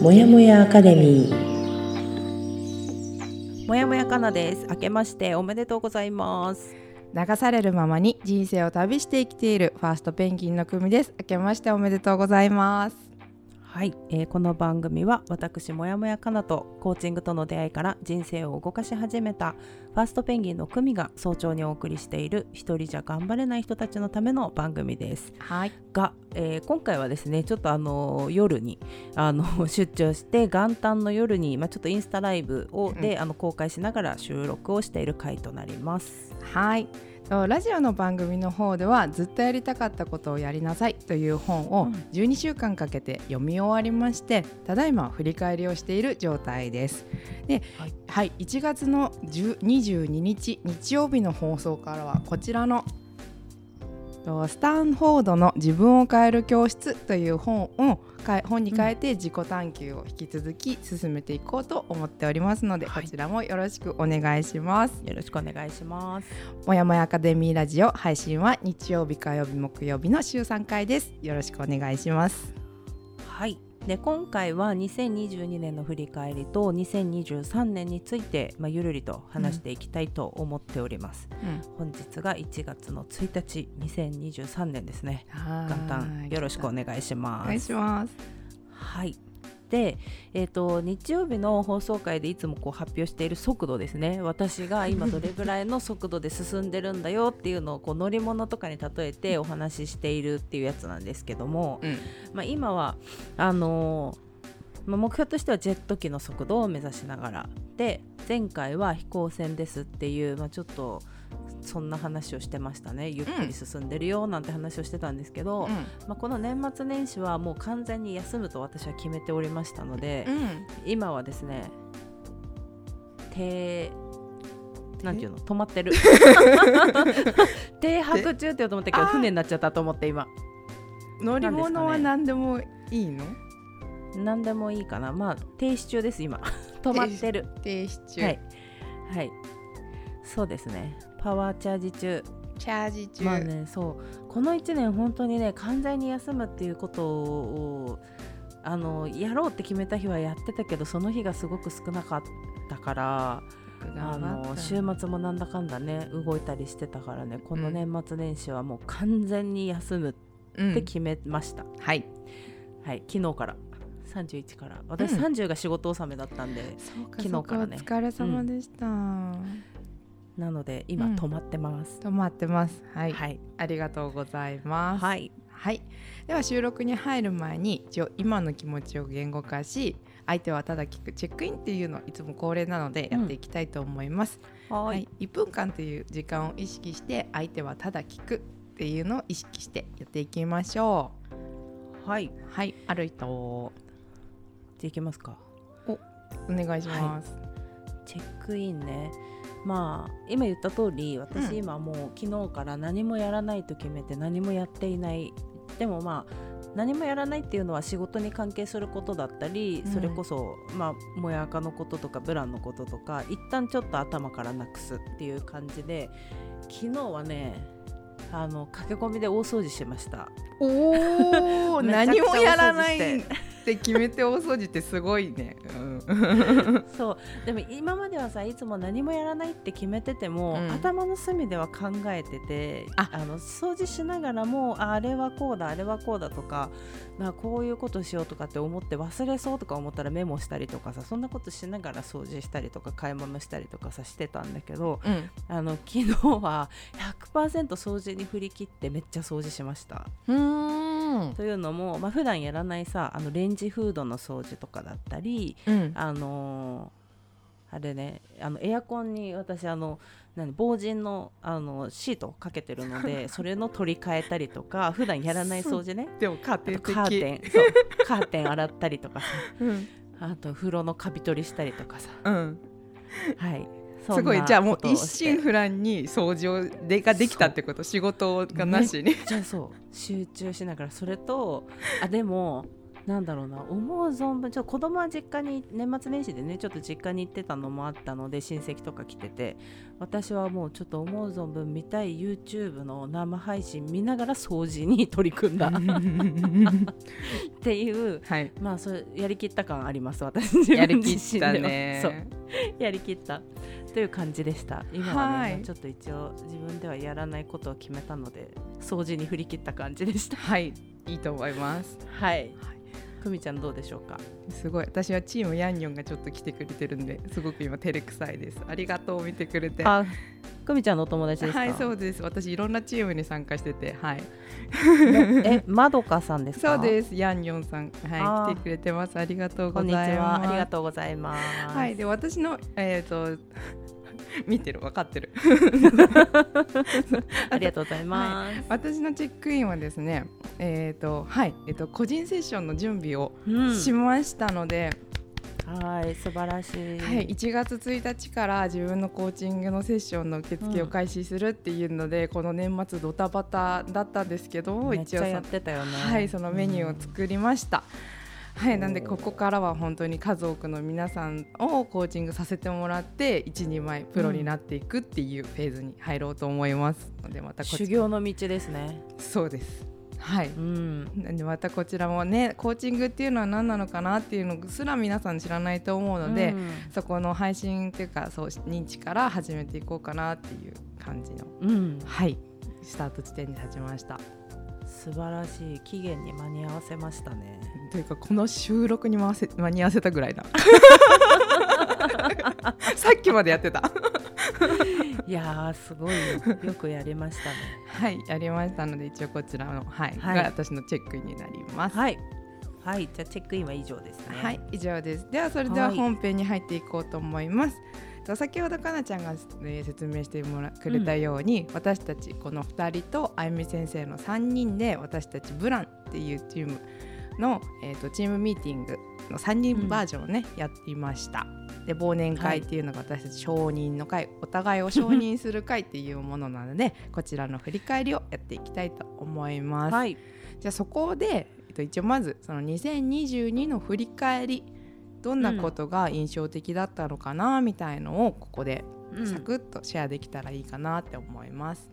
もやもやアカデミー。もやもやかなです。明けましておめでとうございます。流されるままに人生を旅して生きているファーストペンギンの組です。明けましておめでとうございますはい、えーこの番組は私もやもやかなとコーチングとの出会いから人生を動かし始めたファーストペンギンの組が早朝にお送りしている一人じゃ頑張れない人たちのための番組です。はい。が、えー今回はですねちょっとあの夜にあの 出張して元旦の夜に、まあ、ちょっとインスタライブをで、あの公開しながら収録をしている回となります。はい。とラジオの番組の方ではずっとやりたかったことをやりなさいという本をうん。12週間かけて読み終わりましてただいま振り返りをしている状態です。で、ははいい1月の10 22日日曜日の放送からはこちらのとスタンフォードの自分を変える教室という本を本に変えて自己探求を引き続き進めていこうと思っておりますので、はいこちらもよろしくお願いします。よろしくお願いしますもやもやアカデミーラジオ配信は日曜日火曜日木曜日の週3回です。よろしくお願いします。はいで今回は2022年の振り返りと2023年について、まあ、ゆるりと話していきたいと思っております、本日が1月の1日2023年ですね。は元旦よろしくお願いします。お願いします。はい。で、えー、と日曜日の放送回でいつもこう発表している速度ですね。私が今どれぐらいの速度で進んでるんだよっていうのをこう乗り物とかに例えてお話ししているっていうやつなんですけども、うん。まあ、今はあのーまあ、目標としてはジェット機の速度を目指しながら。で前回は飛行船ですっていう、まあ、ちょっとそんな話をしてましたね。ゆっくり進んでるよなんて話をしてたんですけど、まあ、この年末年始はもう完全に休むと私は決めておりましたので、今はですね停なんていうの？止まってる。停泊中って言おうと思ったけど船になっちゃったと思って今。乗り物は何でもいいの？何でもいいかな。まあ停止中です今。止まってる。停止中。はい。はい。そうですねパワーチャージ中。チャージ中。まあねそう。この1年本当にね完全に休むっていうことをあのやろうって決めた日はやってたけどその日がすごく少なかったからあの週末もなんだかんだね動いたりしてたからねこの年末年始はもう完全に休むうんって決めました、はい。はい昨日から。31から。私うん。30が仕事納めだったんで、そうか昨日からね。お疲れ様でした。なので今うん。止まってます、止まってます。はい。はい。ありがとうございます。はい。はい、では収録に入る前に一応今の気持ちを言語化し相手はただ聞くチェックインっていうのいつも恒例なのでやっていきたいと思います、ははい。い、1分間という時間を意識して相手はただ聞くっていうのを意識してやっていきましょはい、うはい。ある人じゃあいきますか。お願いします、チェックインねまあ今言った通り私うん。今もう昨日から何もやらないと決めて何もやっていない。でもまあ何もやらないっていうのは仕事に関係することだったり、うん。それこそまあもやかのこととかブランのこととか一旦ちょっと頭からなくすっていう感じで昨日はねあの駆け込みで大掃除しました。おお 何もやらないって決めて大掃除ってすごいね、うん、そう。でも今まではさいつも何もやらないって決めてても、うん。頭の隅では考えててあ。あの掃除しながらもああれはこうだあれはこうだとかまあこういうことしようとかって思って忘れそうとか思ったらメモしたりとかさそんなことしながら掃除したりとか買い物したりとかさしてたんだけどうん。あの昨日は100%掃除に振り切ってめっちゃ掃除しました。うというのも、まあ普段やらないさあのレンジフードの掃除とかだったりうん。あのーあれねあのエアコンに私あの何防塵のあのシートをかけてるので それの取り替えたりとか普段やらない掃除ね。でも家あと庭的。カーテン。そう。カーテン洗ったりとかさ。うん。あと風呂のカビ取りしたりとかさ。うん。はいすごい。じゃあもう一心心不乱に掃除をでができたってこと仕事がなしに、じゃあそう。集中しながら。それと あでもなんだろうな思う存分ちょっと子供は実家に年末年始でねちょっと実家に行ってたのもあったので親戚とか来てて私はもうちょっと思う存分見たい YouTube の生配信見ながら掃除に取り組んだ。っていうはい。まあそれやりきった感あります私自やり分きったね。そう やりきった。という感じでした。今はね、はい。ちょっと一応自分ではやらないことを決めたので掃除に振り切った感じでしたはいいいと思いますはい久美ちゃんどうでしょうか？すごい。私はチームヤンニョンがちょっと来てくれてるんですごく今照れくさいです。ありがとう見てくれて。あ久美ちゃんのお友達ですか？はいそうです。私いろんなチームに参加しててはい。えまどかさんですか？そうです。ヤンニョンさんはい来てくれてます。ありがとうございます。は。ありがとうございます。はい。で私のえっ、と 見てる分かってる。ありがとうございます、私のチェックインはですねえっ、とはい。えっ、と個人セッションの準備をうん。しましたので、はい素晴らしい、はい、1月1日から自分のコーチングのセッションの受付を開始するっていうので、この年末ドタバタだったんですけどめっちゃや一応そってたよね。はい、そのメニューを作りました。はい、なんでここからは本当に数多くの皆さんをコーチングさせてもらって一人前プロになっていくっていうフェーズに入ろうと思いますのでまた修行の道ですね。そうです。はい。うん。なんでまたこちらもねコーチングっていうのは何なのかなっていうのすら皆さん知らないと思うので、うん。そこの配信っていうかそう認知から始めていこうかなっていう感じの。うん、はい。スタート地点に立ちました素晴らしい期限に間に合わせましたね。というかこの収録に回せ間に合わせたぐらいな。さっきまでやってた。いやーすごいよよくやりましたね。はいやりましたので一応こちらのはい、はい。が私のチェックインになります。はい。はいじゃあチェックインは以上ですね。はい、以上です。ではそれでははい。本編に入っていこうと思います。と先ほどかなちゃんが、えー説明してもらくれたように、私たちこの2人とあゆみ先生の3人で私たちブランっていうチームの、えー、とチームミーティングの3人バージョンをね、やっていました。で忘年会っていうのが私たち承認の会、お互いを承認する会っていうものなのでこちらの振り返りをやっていきたいと思います。はいじゃあそこで、えっと、一応まずその2022の振り返りどんなことが印象的だったのかなみたいのをここでうん。サクッとシェアできたらいいかなって思います。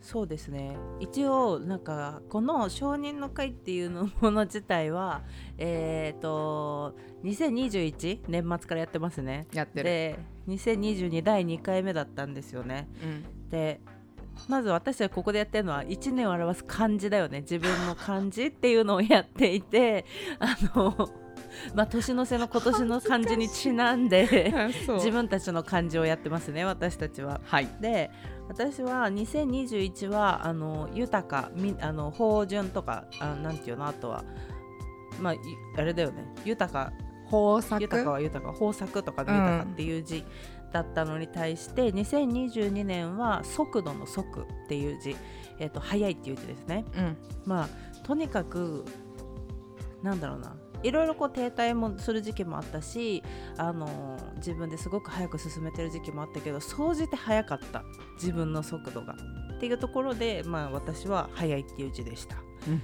そうですね。一応なんかこの承認の会っていうのもの自体は えっ、と2021年末からやってますね。やってる。で2022第2回目だったんですよね。うん、でまず私はここでやってるのは1年を表す漢字だよね。自分の漢字っていうのをやっていてあのまあ年の瀬の今年の漢字にちなんで自分たちの漢字をやってますね私たちは。はい。で私は2021はあの豊かみあの芳醇とかあなんていうのあとはまあいあれだよね。豊か豊作？豊かは豊か豊作とかのうん。豊かっていう字だったのに対して、2022年は速度の速っていう字、えっと速いっていう字ですね。うん。まあとにかくなんだろうないろいろこう停滞もする時期もあったしあの自分ですごく早く進めてる時期もあったけど総じて速かった。自分の速度が。っていうところで、まあ、私は速いっていう字でした。うん。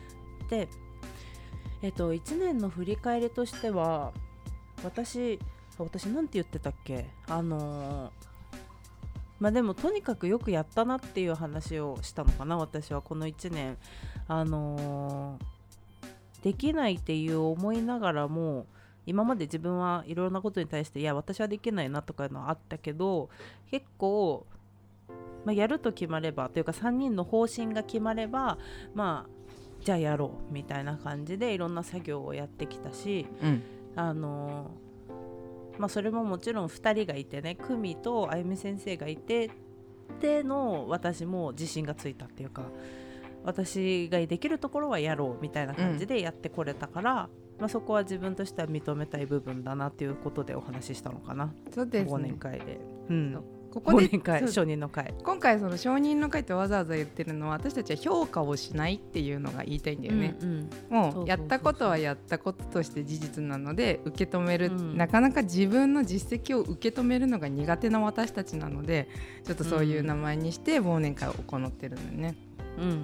で、えっと、1年の振り返りとしては私私なんて言ってたっけ？あのーまあでもとにかくよくやったなっていう話をしたのかな私はこの1年。あのーできないっていう思いながらも今まで自分はいろんなことに対していや私はできないなとかいうのはあったけど結構、まあ、やると決まればというか3人の方針が決まればまあじゃあやろうみたいな感じでいろんな作業をやってきたしうん。あのまあそれももちろん2人がいてね久美とあゆみ先生がいてでの私も自信がついたっていうか私ができるところはやろうみたいな感じでやってこれたから、まあ、そこは自分としては認めたい部分だなっていうことでお話ししたのかな、そうです忘ね年会で。う。ん。ここで忘年会そう。承認の会。今回その承認の会ってわざわざ言ってるのは私たちは評価をしないっていうのが言いたいんだよね。うんうん。もそうやったことはやったこととして事実なので受け止める、うん。なかなか自分の実績を受け止めるのが苦手な私たちなのでちょっとそういう名前にして忘年会を行ってるんだよね。うん。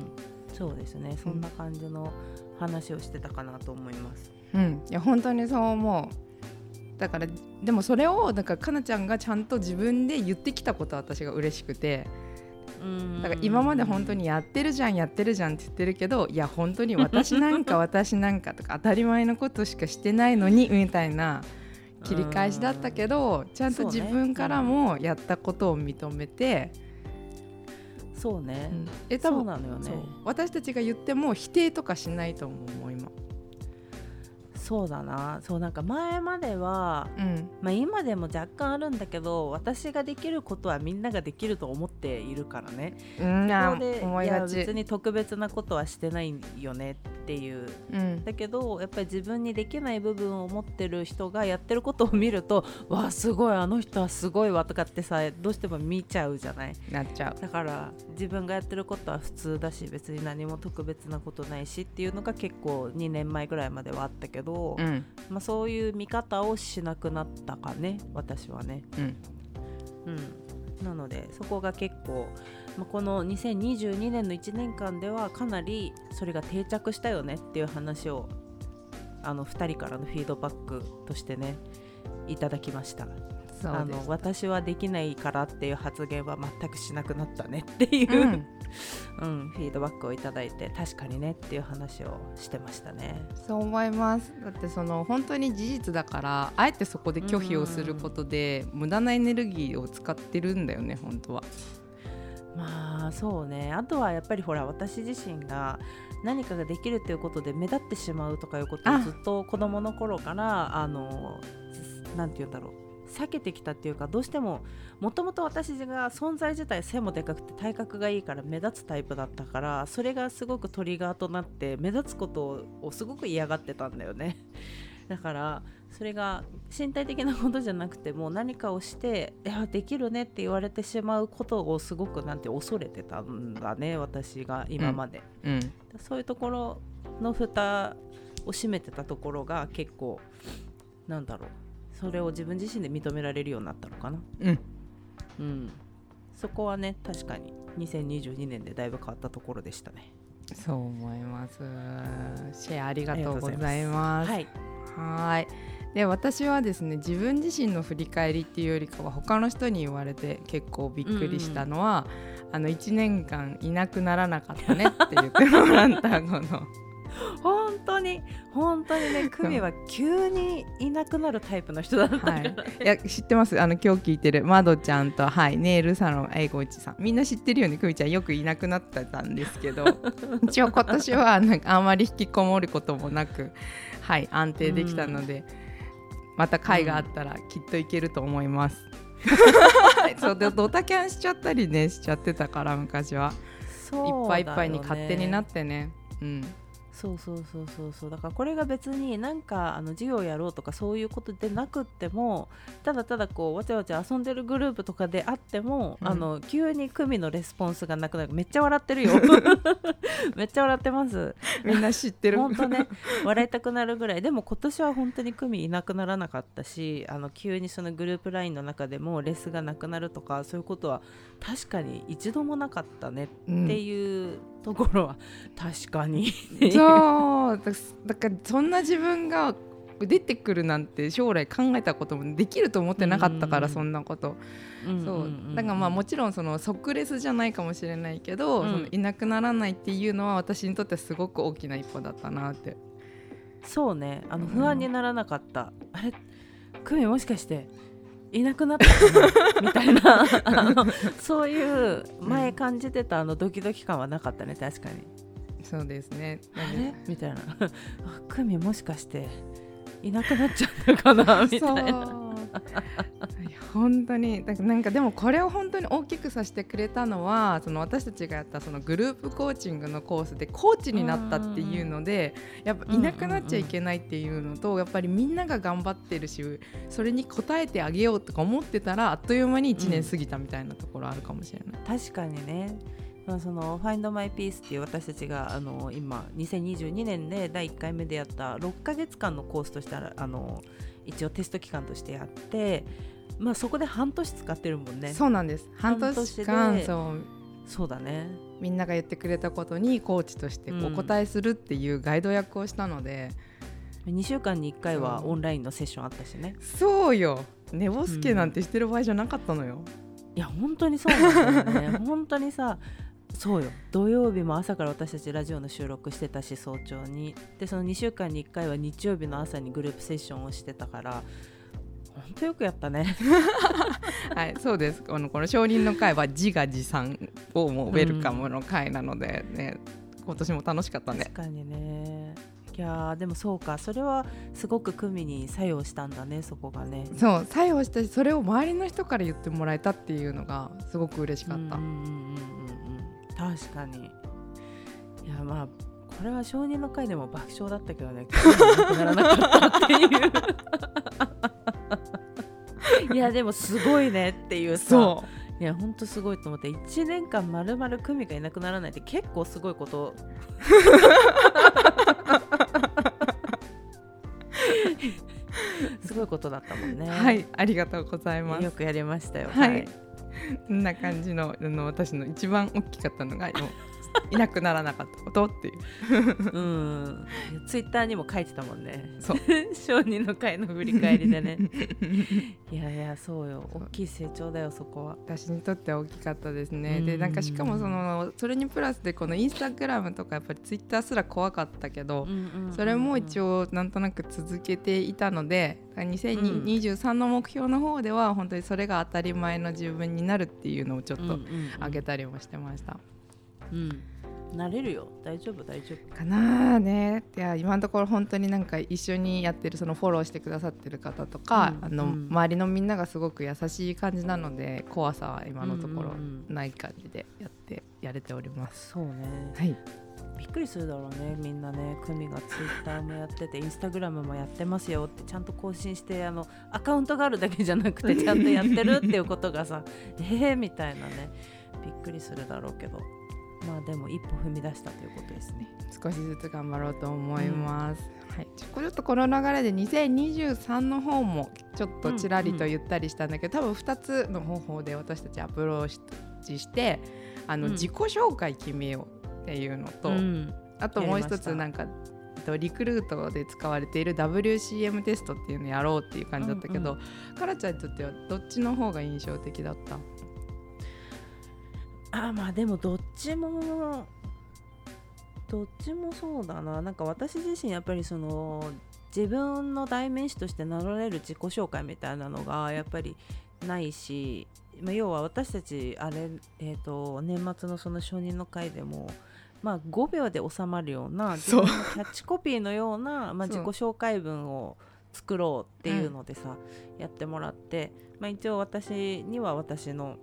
そうですね。そんな感じの話をしてたかなと思います。うん、いや本当にそう思う。だからでもそれをだからかなちゃんがちゃんと自分で言ってきたことは私が嬉しくて。だから今まで本当にやってるじゃんやってるじゃんって言ってるけどいや本当に私なんか私なんかとか当たり前のことしかしてないのにみたいな切り返しだったけどちゃんと自分からもやったことを認めて、そうね、うん。え多そう分なのよね。私たちが言っても否定とかしないと思う今。そうだな。そうなんか前まではうん。まあ、今でも若干あるんだけど私ができることはみんなができると思っているからね。うん、あそこでいや別。に特別なことはしてないよねっていう。うん。だけどやっぱり自分にできない部分を持ってる人がやってることを見るとわあすごいあの人はすごいわとかってさどうしても見ちゃうじゃない。なっちゃう。だから自分がやってることは普通だし別に何も特別なことないしっていうのが結構2年前ぐらいまではあったけど、うん。まあ、そういう見方をしなくなったかね私はね。うん。うん、なのでそこが結構、まあ、この2022年の1年間ではかなりそれが定着したよねっていう話をあの2人からのフィードバックとしてねいただきました。あ。の私はできないからっていう発言は全くしなくなったねっていう、ううんん、フィードバックをいただいて確かにねっていう話をしてましたね。そう思います。だってその本当に事実だからあえてそこで拒否をすることで無駄なエネルギーを使ってるんだよね本当は。まあそうね。あとはやっぱりほら私自身が何かができるということで目立ってしまうとかいうことをあ。ずっと子供の頃からあのなんて言うんだろう避けてきたっていうかどうしてももともと私が存在自体背もでかくて体格がいいから目立つタイプだったからそれがすごくトリガーとなって目立つことをすごく嫌がってたんだよね。だからそれが身体的なことじゃなくても何かをして「いやできるね」って言われてしまうことをすごくなんて恐れてたんだね私が今まで、うん。そういうところの蓋を閉めてたところが結構なんだろうそれを自分自身で認められるようになったのかな。うん。うん。そこはね確かに2022年でだいぶ変わったところでしたね。そう思います。シェアありがとうございます。はい。で私はですね自分自身の振り返りっていうよりかは他の人に言われて結構びっくりしたのは、あの1年間いなくならなかったねって言ってもらったこの本 当に本当にね久美は急にいなくなるタイプの人だったから、はい、いや知ってます？あの今日聞いてるまどちゃんと、はい、ネイルサロン英語一さん。みんな知ってるよね？くみちゃんよくいなくなってたんですけど。一応今年はなんかあんまり引きこもることもなくはい安定できたので、また会があったらきっといけると思います。そうでドタキャンしちゃったりねしちゃってたから昔は、いっぱいいっぱいに勝手になってね。うんそうそうそうそうそう。だからこれが別になんかあの授業やろうとかそういうことでなくってもただただこうわちゃわちゃ遊んでるグループとかであっても、うん。あの急に組のレスポンスがなくなる。めっちゃ笑ってるよ。めっちゃ笑ってます。みんな知ってる。本当ね。笑いたくなるぐらい。でも今年は本当に組いなくならなかったしあの急にそのグループ LINE の中でもレスがなくなるとかそういうことは確かに一度もなかったねうんっていうところは確かに。そうだだからそんな自分が出てくるなんて将来考えたこともできると思ってなかったから、うん。そんなこと、うんそううん。う。んだからまあもちろんその即レスじゃないかもしれないけど、うん。そのいなくならないっていうのは私にとってすごく大きな一歩だったなって。そうね。あのうん不安にならなかった、あれ？久美もしかしていなくなったかな？みたいな。あのそういう前感じてたあのドキドキ感はなかったね確かにそうですね。あれ？みたいな。あ久美もしかしていなくなっちゃったかな みたいな。本当に。なんかでもこれを本当に大きくさせてくれたのはその私たちがやったそのグループコーチングのコースでコーチになったっていうのでやっぱいなくなっちゃいけないっていうのとやっぱりみんなが頑張ってるしそれに応えてあげようとか思ってたらあっという間に1年過ぎたみたいなところあるかもしれない。確かにね。まあその「Find My Peace」っていう私たちがあの今2022年で第1回目でやった6ヶ月間のコースとしてあの一応テスト期間としてやって、まあ、そこで半年使ってるもんね。そうなんです。半年間でそう。そうだね。みんなが言ってくれたことにコーチとしてお答えするっていうガイド役をしたので、2週間に1回はオンラインのセッションあったしね。そうよ。寝ぼすけなんてしてる場合じゃなかったのよ、いや本当にそうなんだよね。本当にさそうよ。土曜日も朝から私たちラジオの収録してたし早朝に。でその2週間に1回は日曜日の朝にグループセッションをしてたから本当よくやったね。はいそうです。このこの承認の会は自画自賛をもうウェルカムの会なのでね、今年も楽しかったね。確かにね。いやーでもそうか。それはすごく組に作用したんだねそこがね。そう作用したしそれを周りの人から言ってもらえたっていうのがすごく嬉しかった、うんうんうんうんうん確かに。いやまあこれは承認の会でも爆笑だったけどね。ならなかったっていういやでもすごいねっていうさ。そいやほんとすごいと思って。1年間まるまる組がいなくならないって結構すごいこと。すごいことだったもんね。うはいありがとうございます。よくやりましたよ。はいな感じのあの私の一番大きかったのがいなくならなかったことっていう。うん。ツイッターにも書いてたもんね。そう。承認の会の振り返りでね。いやいやそうよ。大きい成長だよそこは。私にとっては大きかったですね。うん。でなんかしかもそのそれにプラスでこのインスタグラムとかやっぱりツイッターすら怖かったけど、それも一応応なんとなく続けていたので2023の目標の方では本当にそれが当たり前の自分になるっていうのをちょっと上げたりもしてました。うん慣れるよ。大丈夫大丈夫。かなあね。いや今のところ本当になんか一緒にやってるそのフォローしてくださってる方とか、あのうん。うん周りのみんながすごく優しい感じなので怖さは今のところうんうん。ない感じでやってやれております。そうね。はい、びっくりするだろうねみんなね。組がツイッターもやっててインスタグラムもやってますよってちゃんと更新してあのアカウントがあるだけじゃなくてちゃんとやってるっていうことがさ えーみたいなね。びっくりするだろうけどまあでも一歩踏み出したということですね。少しずつ頑張ろうと思います。はい、ちょちょっとこの流れで2023の方もちょっとちらりと言ったりしたんだけど、多分2つの方法で私たちアプローチしてあの、うん。自己紹介決めようっていうのと、うん。あともう一つなんかえっとリクルートで使われている WCM テストっていうのやろうっていう感じだったけど、うん。カラちゃんにとってはどっちの方が印象的だった？あまあでもどっちもどっちもそうだな。なんか私自身やっぱりその自分の代名詞として名乗れる自己紹介みたいなのがやっぱりないし、まあ、要は私たちあれ、えー、と年末のその承認の会でも、まあ、5秒で収まるような自分のキャッチコピーのような、まあ、自己紹介文を作ろうっていうのでさ、やってもらって、まあ、一応私には私の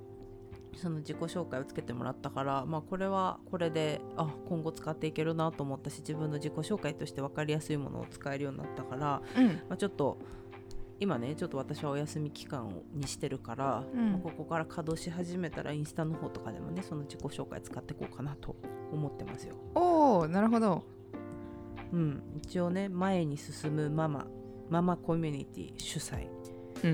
その自己紹介をつけてもらったから、まあ、これはこれであ今後使っていけるなと思ったし自分の自己紹介として分かりやすいものを使えるようになったから、うん。まあ、ちょっと今ねちょっと私はお休み期間にしてるから、うん。まあここから稼働し始めたらインスタの方とかでもねその自己紹介使っていこうかなと思ってますよ。おおなるほど。うん、一応ね前に進むママママコミュニティ主催。うん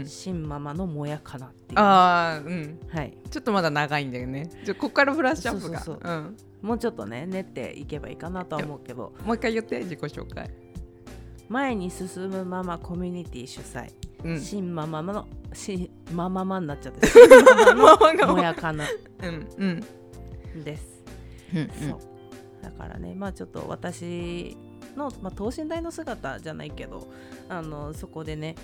新ママのもやかなっていう。ああうん。はい、ちょっとまだ長いんだよね。じゃあここからブラッシュアップがそうん。もうちょっとね練っていけばいいかなとは思うけど。もう一回言って自己紹介。前に進むママコミュニティ主催、うん。新ママの新マママになっちゃって 新ママのもやかな。うんうん。です、うん。そう。だからねまあちょっと私の、まあ、等身大の姿じゃないけどあのそこでね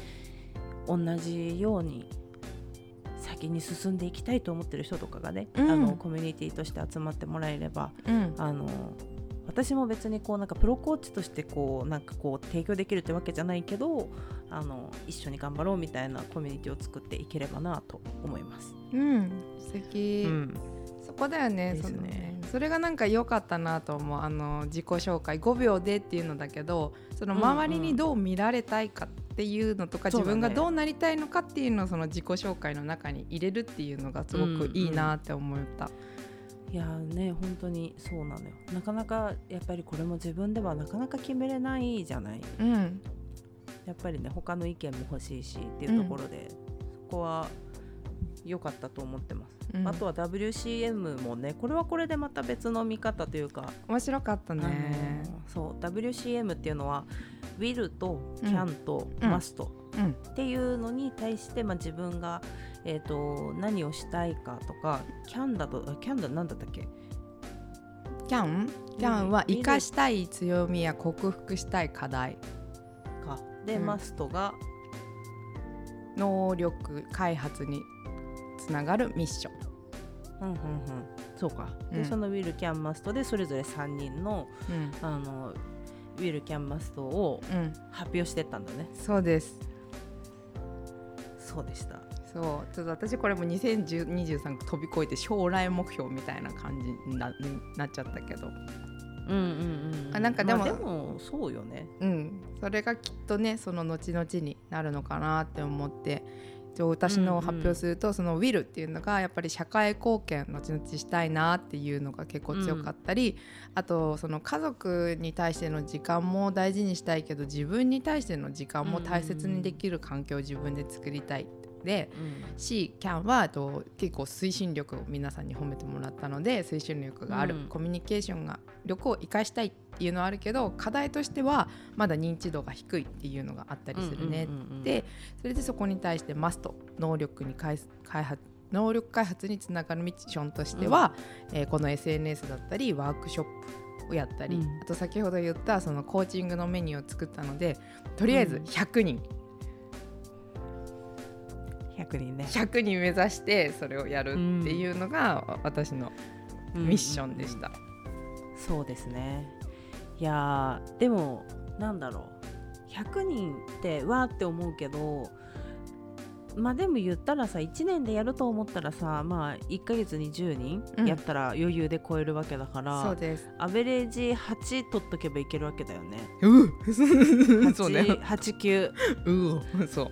同じように先に進んでいきたいと思ってる人とかがね、うん。あのコミュニティとして集まってもらえればうん。あの私も別にこうなんかプロコーチとしてこうなんかこう提供できるってわけじゃないけどあの一緒に頑張ろうみたいなコミュニティを作っていければなと思います。うん。素敵、うん。そこだよねですね。そのね。それがなんか良かったなと思う。あの自己紹介。5秒でっていうのだけどその周りにどう見られたいかっていうのとか、自分がどうなりたいのかっていうのをその自己紹介の中に入れるっていうのがすごくいいなって思った。いやーね本当にそうなのよ。なかなかやっぱりこれも自分ではなかなか決めれないじゃない。うん。やっぱりね他の意見も欲しいしっていうところで、そこは良かったと思ってますうん。あとは WCM もねこれはこれでまた別の見方というか、面白かったね。そう WCM っていうのは will とうん。Can とうん。Must うん。っていうのに対して、まあ、自分が、えー、と何をしたいかとか can だとあ can だなんだったっけ？キャンキャンは生かしたい強みや克服したい課題。か。で、うん。Must が能力開発につながるミッション。うんうんうん。そうか。で、うん。その will can must でそれぞれ3人のうん。あの will can must をうん。発表してったんだね。そうです。そうでした。そう。ちょっと私これも2023飛び越えて将来目標みたいな感じになになっちゃったけど。うんうんうん。あなんかでもまあ、でもそうよね。うん。それがきっとねその後々になるのかなって思って私のを発表すると、その「will」っていうのがやっぱり社会貢献後々したいなっていうのが結構強かったり、あとその家族に対しての時間も大事にしたいけど自分に対しての時間も大切にできる環境を自分で作りたいで、うん。C、CAN はあと結構推進力を皆さんに褒めてもらったので推進力がある、うん。コミュニケーションが力を生かしたいっていうのはあるけど課題としてはまだ認知度が低いっていうのがあったりするね、うんうんうんうん。でそれでそこに対してマスト能力に開開発能力開発につながるミッションとしては、えーこの SNS だったりワークショップをやったり、うん。あと先ほど言ったそのコーチングのメニューを作ったのでとりあえず100人、100人ね。100人目指してそれをやるっていうのが私のミッションでした。そうですねいやーでもなんだろう100人ってわーって思うけどまあでも言ったらさ1年でやると思ったらさまあ1ヶ月に10うん人やったら余裕で超えるわけだから、そうです。アベレージ8取っとけばいけるわけだよね。う そうね。8、9 う そう。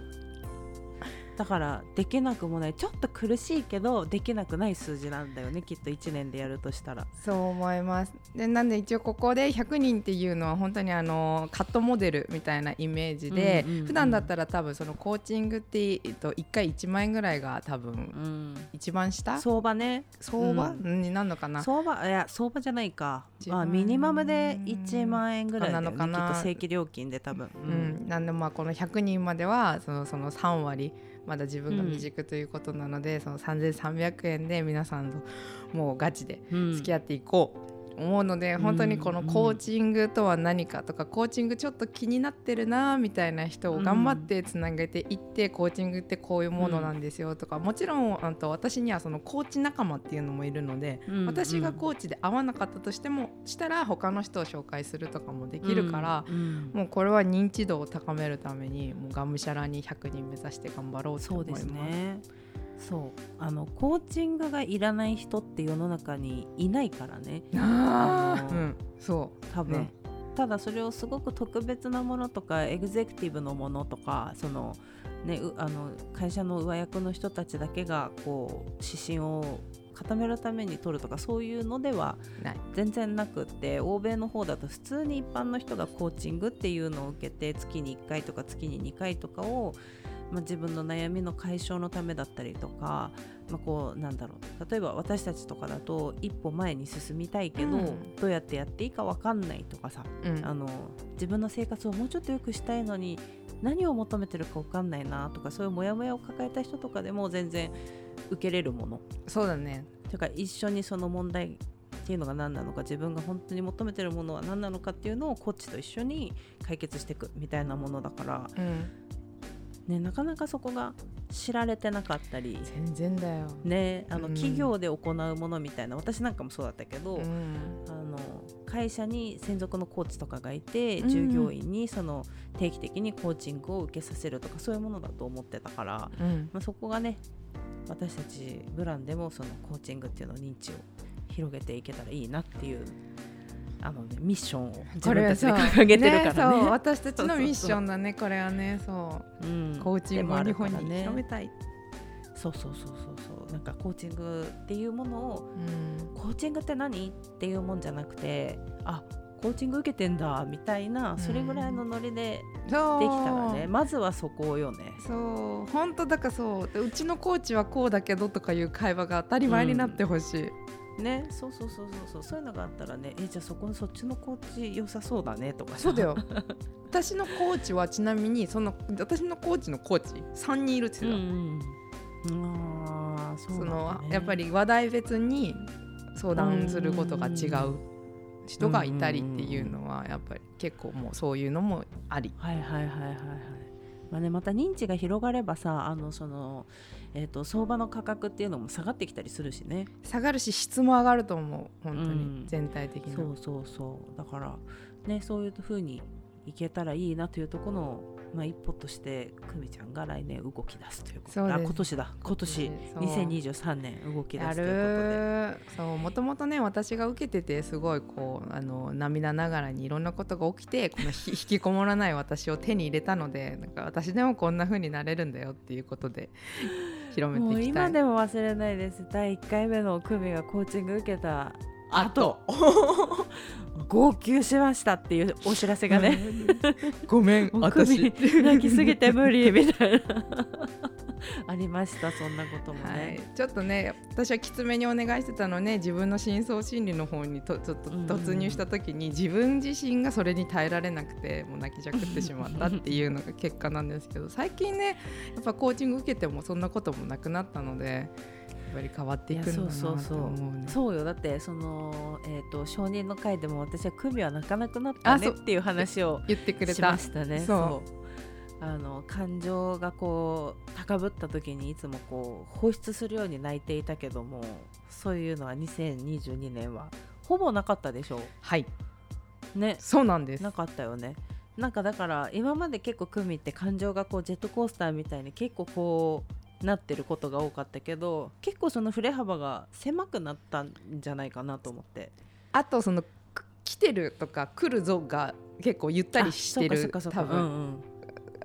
だからできなくもない。ちょっと苦しいけどできなくない数字なんだよねきっと1年でやるとしたら。そう思います。でなんで一応ここで100人っていうのは本当にあのカットモデルみたいなイメージで、うんうんうん普段だったら多分そのコーチングって、えっと、1回1万円ぐらいが多分うん、一番下？相場ね。相場、うん。になるのかな？相場いや相場じゃないか、まあ、ミニマムで1万円ぐらいなのかな？きっと正規料金で多分、うん、なんでまあこの100人まではそのその3割まだ自分が未熟ということなので、その3300円で皆さんともうガチでうん。付き合っていこう思うので、本当にこのコーチングとは何かとか、コーチングちょっと気になってるなみたいな人を頑張ってつなげていって、コーチングってこういうものなんですよとか、もちろんあと私にはそのコーチ仲間っていうのもいるので、うん私がコーチで合わなかったとしてもしたら他の人を紹介するとかもできるから。うんうん。もうこれは認知度を高めるためにもうがむしゃらに100人目指して頑張ろうとそうで思います。すねそう。あのコーチングがいらない人って世の中にいないからね。うん、そ多分、ねただそれをすごく特別なものとかエグゼクティブのものとかその、ね、うあの会社の上役の人たちだけがこう指針を固めるために取るとかそういうのでは。全然なくって欧米の方だと普通に一般の人がコーチングっていうのを受けて月に1回とか月に2回とかを、まあ、自分の悩みの解消のためだったりとか、まあ、こうなんだろう例えば私たちとかだと一歩前に進みたいけど、うん。どうやってやっていいか分かんないとかさうん。あの自分の生活をもうちょっと良くしたいのに何を求めてるか分かんないなとかそういうモヤモヤを抱えた人とかでも全然受けれるもの。そうだね。というか一緒にその問題っていうのが何なのか自分が本当に求めてるものは何なのかっていうのをコーチと一緒に解決していくみたいなものだから、うん、ね、なかなかそこが知られてなかったり、全然だよ。ね、あのうん。企業で行うものみたいな私なんかもそうだったけど、うん、あの会社に専属のコーチとかがいてうん。従業員にその定期的にコーチングを受けさせるとかそういうものだと思ってたから、うん、まあ、そこがね私たちブランでもそのコーチングっていうの認知を広げていけたらいいなっていうあの、ね、ミッションを自分たちで掲げてるからね。そう。私たちのミッションだねこれはね。そう。うん。コーチングを日本にでもあるからね。広めたい、そうそうそうそうそう。なんかコーチングっていうものをうん。コーチングって何っていうもんじゃなくてあコーチング受けてんだみたいなそれぐらいのノリでできたらね。まずはそこよね。そう。本当だからそう。でうちのコーチはこうだけどとかいう会話が当たり前になってほしい、ねそうそうそうそうそうそういうのがあったらねえじゃあそこそっちのコーチ良さそうだねとか。さそうだよ。私のコーチはちなみにその私のコーチのコーチ3人いるってう言んってた、うんあーそうそなんだね。のやっぱり話題別に相談することが違う人がいたりっていうのはやっぱり結構もうそういうのもあり。はいはいはいはいはい。まあね、また認知が広がればさあのその、えー、と相場の価格っていうのも下がってきたりするしね。下がるし質も上がると思う本当に、うん。全体的なそうそうそう。だからねそういう風にいけたらいいなというところの、まあ、一歩として久美ちゃんが来年動き出すということあ今年だ。今年。そう。2023年動き出やすということで。るそうもともとね私が受けててすごいこうあの涙ながらにいろんなことが起きて このひ引きこもらない私を手に入れたのでなんか私でもこんな風になれるんだよっていうことで広めていきたい。今でも忘れないです。第1回目の久美がコーチング受けた後 号泣しましたっていうお知らせがね。ごめんもう首泣きすぎて無理みたいな。ありましたそんなこともはい。ね、、ちょっとね私はきつめにお願いしてたのね自分の深層心理の方にとちょっとうん。突入した時に、自分自身がそれに耐えられなくてもう泣きじゃくってしまったっていうのが結果なんですけど最近ねやっぱコーチング受けてもそんなこともなくなったのでぱり変わっていくんだなと思うね。そうよ。だってその、えー、と承認の会でも私は首は泣かなくなったねっていう話を言ってくれた。しましたね。そう。あの感情がこう高ぶった時にいつもこう放出するように泣いていたけどもそういうのは2022年はほぼなかったでしょはい、うね。そうなんです。なかったよね。なんかだから今まで結構クミって感情がこうジェットコースターみたいに結構こうなってることが多かったけど結構その振れ幅が狭くなったんじゃないかなと思って。あとそのく来てるとか来るぞが結構ゆったりしてる多分、そうんうん。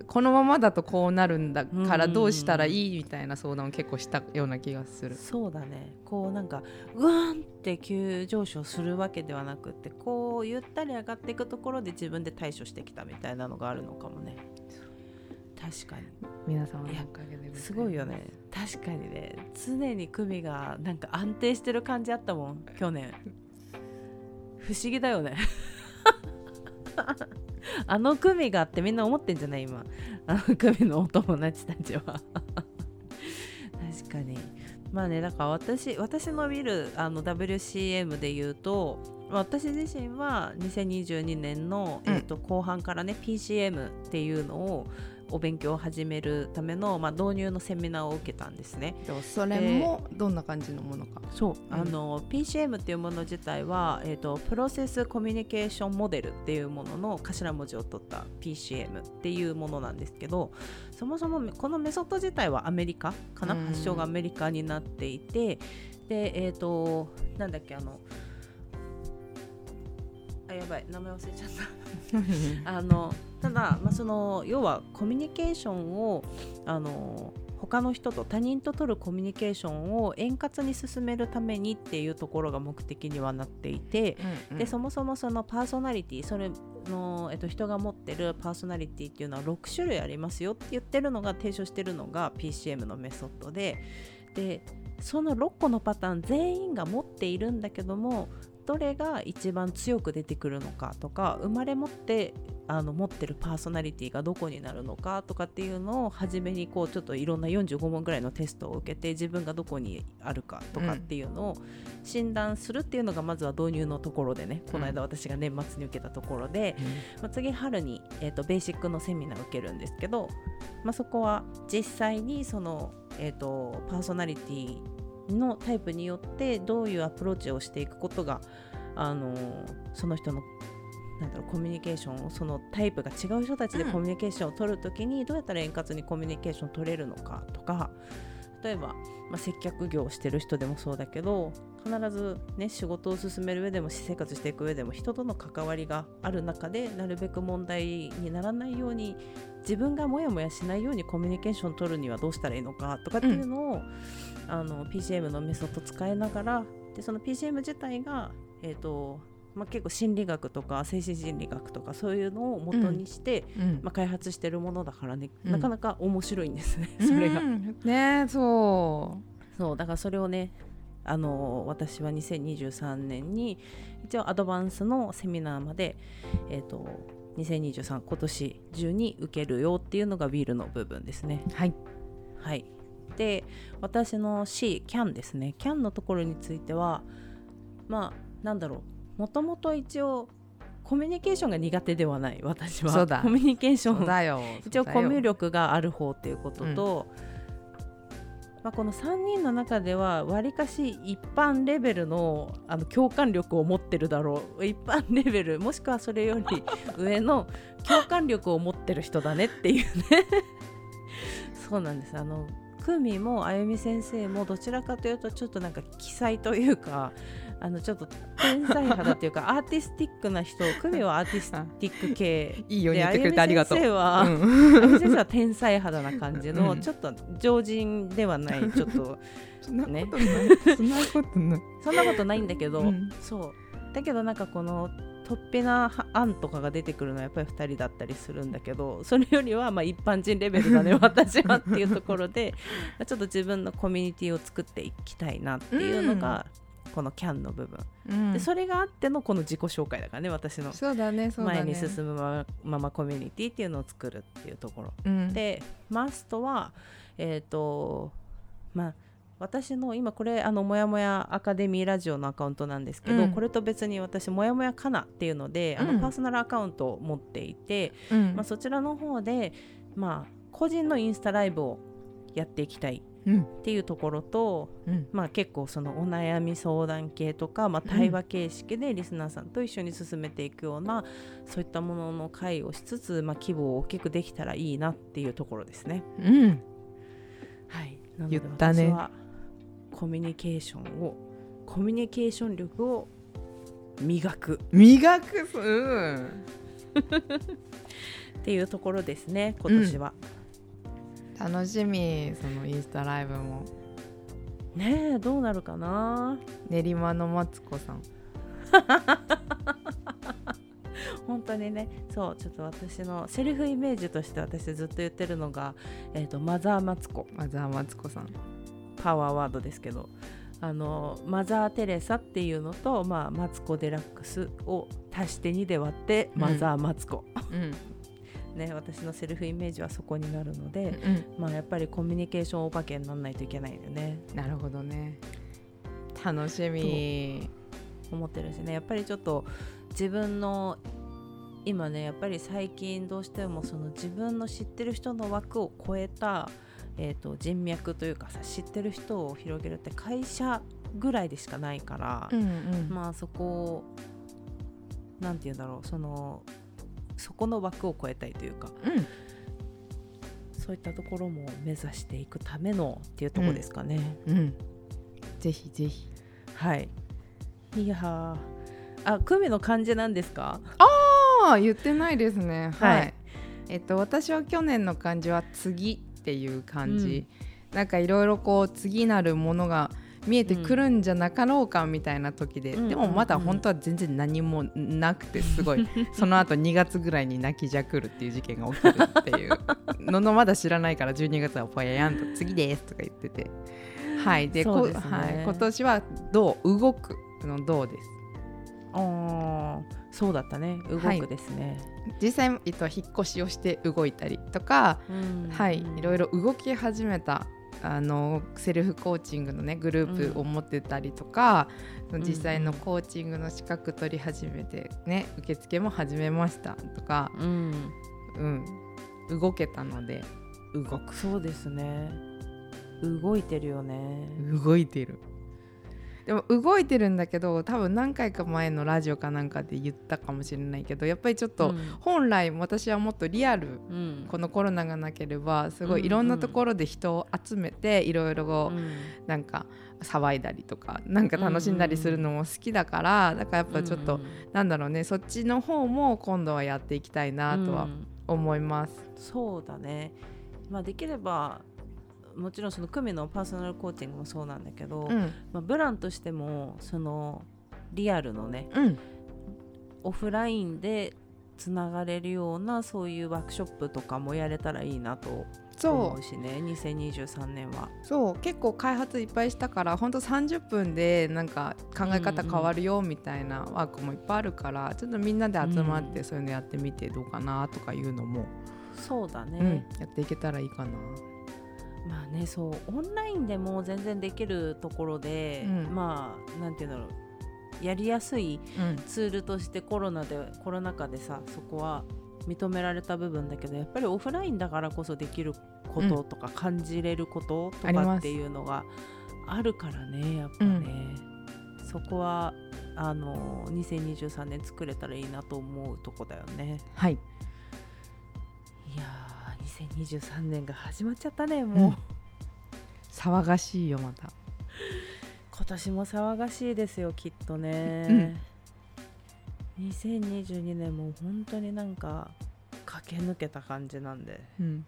このままだとこうなるんだからうんどうしたらいいみたいな相談を結構したような気がする。そうだね。こうなんかうわーんって急上昇するわけではなくってこうゆったり上がっていくところで自分で対処してきたみたいなのがあるのかもね確かに。皆様のおかげです。すごいよね。確かにね。常に組がなんか安定してる感じあったもん去年。不思議だよね。あの組がってみんな思ってんじゃない？今。あの組のお友達たちは。確かに。まあねだから私私の見るあの WCM で言うと私自身は2022年の、うん。えー、と後半からね PCM っていうのをお勉強を始めるための、まあ、導入のセミナーを受けたんですね。それもどんな感じのものか？そう、うんあの PCM っていうもの自体は、えー、とプロセスコミュニケーションモデルっていうものの頭文字を取った PCM っていうものなんですけどそもそもこのメソッド自体はアメリカかな、うん発祥がアメリカになっていてでえっ、となんだっけあのあやばい名前忘れちゃった あのただ、まあ、その要はコミュニケーションをあの他の人と他人と取るコミュニケーションを円滑に進めるためにっていうところが目的にはなっていて、うんうん。でそもそもそのパーソナリティそれの、えっと、人が持ってるパーソナリティっていうのは6種類ありますよって言ってるのが提唱してるのが PCM のメソッドででその6個のパターン全員が持っているんだけどもどれが一番強く出てくるのかとか生まれ持ってあの持ってるパーソナリティがどこになるのかとかっていうのを初めにこうちょっといろんな45問ぐらいのテストを受けて自分がどこにあるかとかっていうのを診断するっていうのがまずは導入のところでねこの間私が年末に受けたところで、まあ、次春に、えー、とベーシックのセミナーを受けるんですけど、まあ、そこは実際にその、えー、とパーソナリティのタイプによってどういうアプローチをしていくことが、あのーその人のなんだろうコミュニケーションをそのタイプが違う人たちでうん。コミュニケーションを取るときにどうやったら円滑にコミュニケーションを取れるのかとか例えば、まあ、接客業をしてる人でもそうだけど必ず、ね、仕事を進める上でも私生活していく上でも人との関わりがある中でなるべく問題にならないように自分がモヤモヤしないようにコミュニケーションを取るにはどうしたらいいのかとかっていうのを、あの PCM のメソッド使いながらでその PCM 自体が、えー、とまあ、結構心理学とか精神心理学とかそういうのを元にして、うん。まあ、開発してるものだからね、うん。なかなか面白いんですね、それが。う。んねそそうだからそれをねあの私は2023年に一応アドバンスのセミナーまで、えー、と2023今年中に受けるよっていうのがビールの部分ですね。うはい。はい、で私の C キャンですね。キャンのところについてはまあなんだろう。もともと一応コミュニケーションが苦手ではない私は。そうだ。コミュニケーション。一応コミュ力がある方っていうことと、まあ、この3人の中ではわりかし一般レベルのあの共感力を持ってるだろう。一般レベルもしくはそれより 上の共感力を持ってる人だねっていうね。そうなんです。あのクミもあゆみ先生もどちらかというとちょっとなんか奇才というか あのちょっと天才肌というか アーティスティックな人クミはアーティスティック系。いいようにで言ってくれてありがとう。あゆみ先生は、うん。あゆみ先生は天才肌な感じの、うん。ちょっと常人ではないちょっとそんなね。そんなことない。そんなことないんだけど、うん。そう。だけどなんかこのとっぺな案とかが出てくるのはやっぱり2人だったりするんだけどそれよりはまあ一般人レベルだね 私はっていうところでまあちょっと自分のコミュニティを作っていきたいなっていうのが、このキャンの部分、うん。でそれがあってのこの自己紹介だからね私の。そうだねそうだね。前に進むままコミュニティっていうのを作るっていうところ。うん。でマストはえっ、とまあ私の今これあのもやもやアカデミーラジオのアカウントなんですけど、うん。これと別に私もやもやかなっていうので、あのうんパーソナルアカウントを持っていて、うん。まあ、そちらの方でまあ個人のインスタライブをやっていきたいうん。っていうところと、うん。まあ、結構そのお悩み相談系とか、まあ、対話形式でリスナーさんと一緒に進めていくようなそういったものの会をしつつ、まあ、規模を大きくできたらいいなっていうところですね。うん。はい、言ったねコミュニケーションをコミュニケーション力を磨く。磨く？うん。っていうところですね今年は。楽しみそのインスタライブも。ねえどうなるかな？練馬のマツコさん。本当にね。そうちょっと私のセルフイメージとして私ずっと言ってるのが、えー、とマザーマツコ。マザーマツコさんパワーワードですけどあのマザー・テレサっていうのと、まあ、マツコ・デラックスを足して2で割ってマザー・マツコ、うん。ね、私のセルフイメージはそこになるので、うんまあ、やっぱりコミュニケーションお化けにならないといけないよね。なるほどね。楽しみ。思ってるしね。やっぱりちょっと自分の今ねやっぱり最近どうしてもその自分の知ってる人の枠を超えた、えー、と人脈というかさ知ってる人を広げるって会社ぐらいでしかないから、うんうん。まあそこをなんて言うんだろうそのそこの枠を超えたいというかうん。そういったところも目指していくためのっていうところですかね。うん。ぜひぜひ。はい。いやー。あ久美の漢字なんですか？ああ言ってないですね。はい、はい。えっと私は去年の漢字は次っていう漢字、なんかいろいろこう次なるものが見えてくるんじゃなかろうかみたいな時で、うん。でもまだ本当は全然何もなくてすごい。その後2月ぐらいに泣きじゃくるっていう事件が起きるっていう。ののまだ知らないから12月はぽややんと「次です」とか言ってて。はい。でね。こはい、今年は「どう？動く」の「どう」です？あーそうだったね。動はい。くですね、実際、えっと、引っ越しをして動いたりとか、うん。はい。いろいろ動き始めたあのセルフコーチングのねグループを持ってたりとか、その実際のコーチングの資格取り始めてね受付も始めましたとか、うん。うん、動けたので。動くそうですね。動いてるよね。動いてるでも動いてるんだけど多分何回か前のラジオかなんかで言ったかもしれないけどやっぱりちょっと、うん。本来私はもっとリアルうん。このコロナがなければすごうんいいろんなところで人を集めていろいろなんか騒いだりとかなんか楽しんだりするのも好きだからだからやっぱちょっとうん。なんだろうねそっちの方も今度はやっていきたいなとはうん。思います。そうだね。まあできればもちろんその組のパーソナルコーチングもそうなんだけど、うん。まあ、ブランとしてもそのリアルのねうん。オフラインでつながれるようなそういうワークショップとかもやれたらいいなと思そう。しね2023年は。そう。結構開発いっぱいしたからほんと30分でなんか考え方変わるよみたいなワークもいっぱいあるから、ちょっとみんなで集まってそういうのやってみてどうかなとかいうのも、そうだね、うん。やっていけたらいいかな。まあねそうオンラインでも全然できるところで、うん。まあなんていうんだろうやりやすいうん。ツールとしてコロナでコロナ禍でさそこは認められた部分だけどやっぱりオフラインだからこそできることとか感じれることとかっていうのがあるからねやっぱね、そこはあの2023年作れたらいいなと思うとこだよね。はい。いやー2023年が始まっちゃったねもう、うん騒がしいよまた。今年も騒がしいですよきっとね、2022年も本当になんか駆け抜けた感じなんで。うん。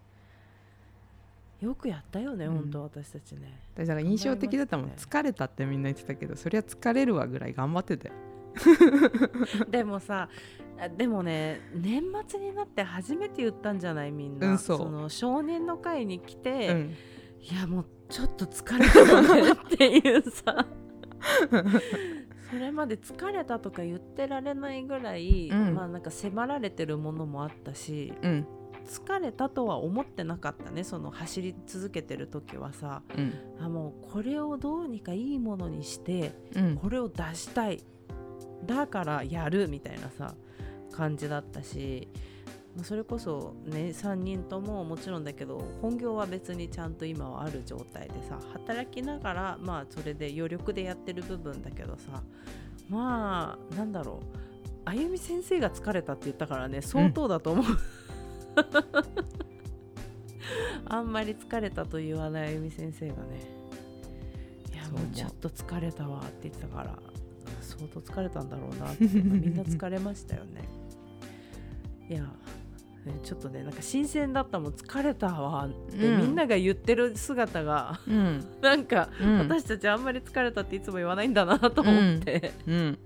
よくやったよね、うん。本当私たちね。だから印象的だったもん、頑張りました疲れたってみんな言ってたけどそりゃ疲れるわぐらい頑張ってて でもさあでもね年末になって初めて言ったんじゃないみんな、うんそう。の少年の会に来て、うん。いやもうちょっと疲れたっていうさ。それまで疲れたとか言ってられないぐらい、うん。まあなんか迫られてるものもあったしうん。疲れたとは思ってなかったねその走り続けてる時はさ。うん。あもうこれをどうにかいいものにしてうん。これを出したいだからやるみたいなさ感じだったしまあそれこそね3人とももちろんだけど本業は別にちゃんと今はある状態でさ働きながらまあそれで余力でやってる部分だけどさまあなんだろうあゆみ先生が疲れたって言ったからね相当だと思う、あんまり疲れたと言わないあゆみ先生がねいやもうちょっと疲れたわって言ってたから相当疲れたんだろうなってみんな疲れましたよね。いやねちょっとねなんか新鮮だったもん疲れたわって、うん。みんなが言ってる姿がうん。なんか、うん。私たちあんまり疲れたっていつも言わないんだなと思って、うん。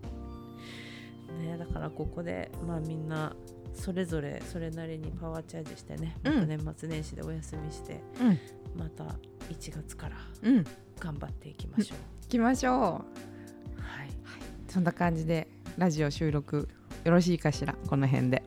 ね、だからここで、まあ、みんなそれぞれそれなりにパワーチャージしてねうん。また年末年始でお休みして、うん。また1月からうん。頑張っていきましょう。行きましょう。はい、そんな感じでラジオ収録よろしいかしら？この辺で。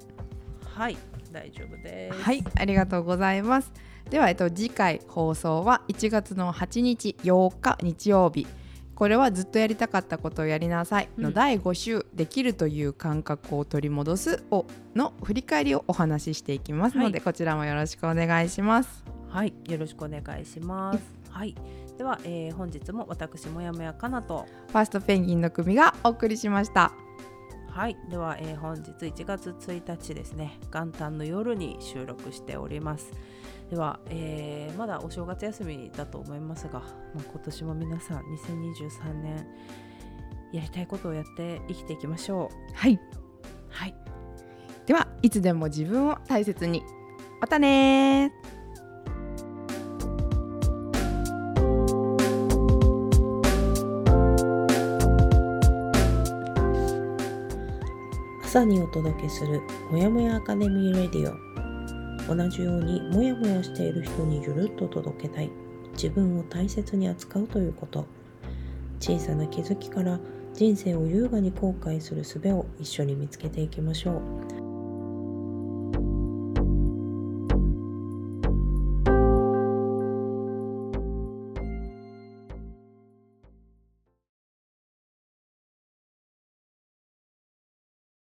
はい、大丈夫です。はいありがとうございます。では、えっと、次回放送は1月の8日8日日曜日。これはずっとやりたかったことをやりなさいのうん。第5週できるという感覚を取り戻すをの振り返りをお話ししていきますので、はい。こちらもよろしくお願いします。はい、よろしくお願いします。はい、では、えー本日も私もやもやかなと。ファーストペンギンの組がお送りしました。はい、では、えー本日1月1日ですね、元旦の夜に収録しております。では、えーまだお正月休みだと思いますが、まあ、今年も皆さん2023年やりたいことをやって生きていきましょう。はい。はい、ではいつでも自分を大切に。またね朝にお届けするもやもやアカデミーレディオ。同じようにもやもやしている人にゆるっと届けたい。自分を大切に扱うということ。小さな気づきから人生を優雅に後悔する術を一緒に見つけていきましょう。